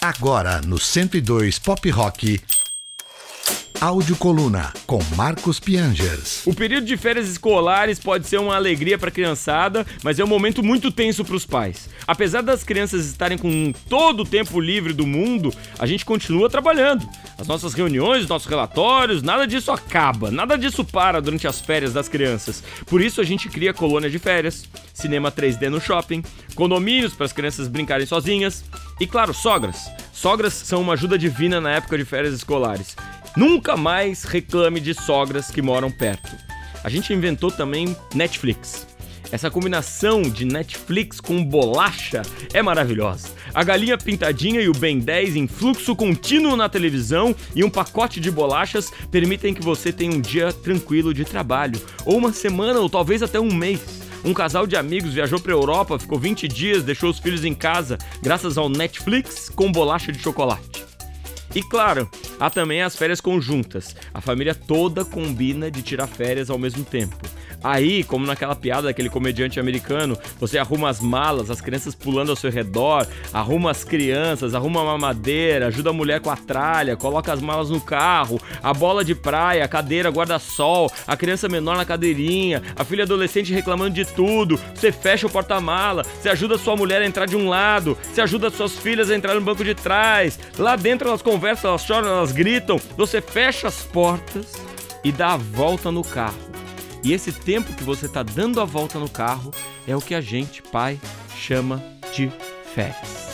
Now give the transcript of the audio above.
Agora no 102 Pop Rock. Áudio Coluna com Marcos Piangers. O período de férias escolares pode ser uma alegria para a criançada, mas é um momento muito tenso para os pais. Apesar das crianças estarem com todo o tempo livre do mundo, a gente continua trabalhando. As nossas reuniões, os nossos relatórios, nada disso acaba, nada disso para durante as férias das crianças. Por isso a gente cria colônia de férias, cinema 3D no shopping, condomínios para as crianças brincarem sozinhas e, claro, sogras. Sogras são uma ajuda divina na época de férias escolares. Nunca mais reclame de sogras que moram perto. A gente inventou também Netflix. Essa combinação de Netflix com bolacha é maravilhosa. A galinha pintadinha e o Ben 10 em fluxo contínuo na televisão e um pacote de bolachas permitem que você tenha um dia tranquilo de trabalho, ou uma semana, ou talvez até um mês. Um casal de amigos viajou para Europa, ficou 20 dias, deixou os filhos em casa, graças ao Netflix com bolacha de chocolate. E claro, há também as férias conjuntas. A família toda combina de tirar férias ao mesmo tempo. Aí, como naquela piada daquele comediante americano, você arruma as malas, as crianças pulando ao seu redor, arruma as crianças, arruma a mamadeira, ajuda a mulher com a tralha, coloca as malas no carro, a bola de praia, a cadeira, guarda-sol, a criança menor na cadeirinha, a filha adolescente reclamando de tudo, você fecha o porta-mala, você ajuda a sua mulher a entrar de um lado, você ajuda as suas filhas a entrar no banco de trás, lá dentro elas conversam, elas choram, elas gritam, você fecha as portas e dá a volta no carro e esse tempo que você está dando a volta no carro é o que a gente, pai, chama de férias.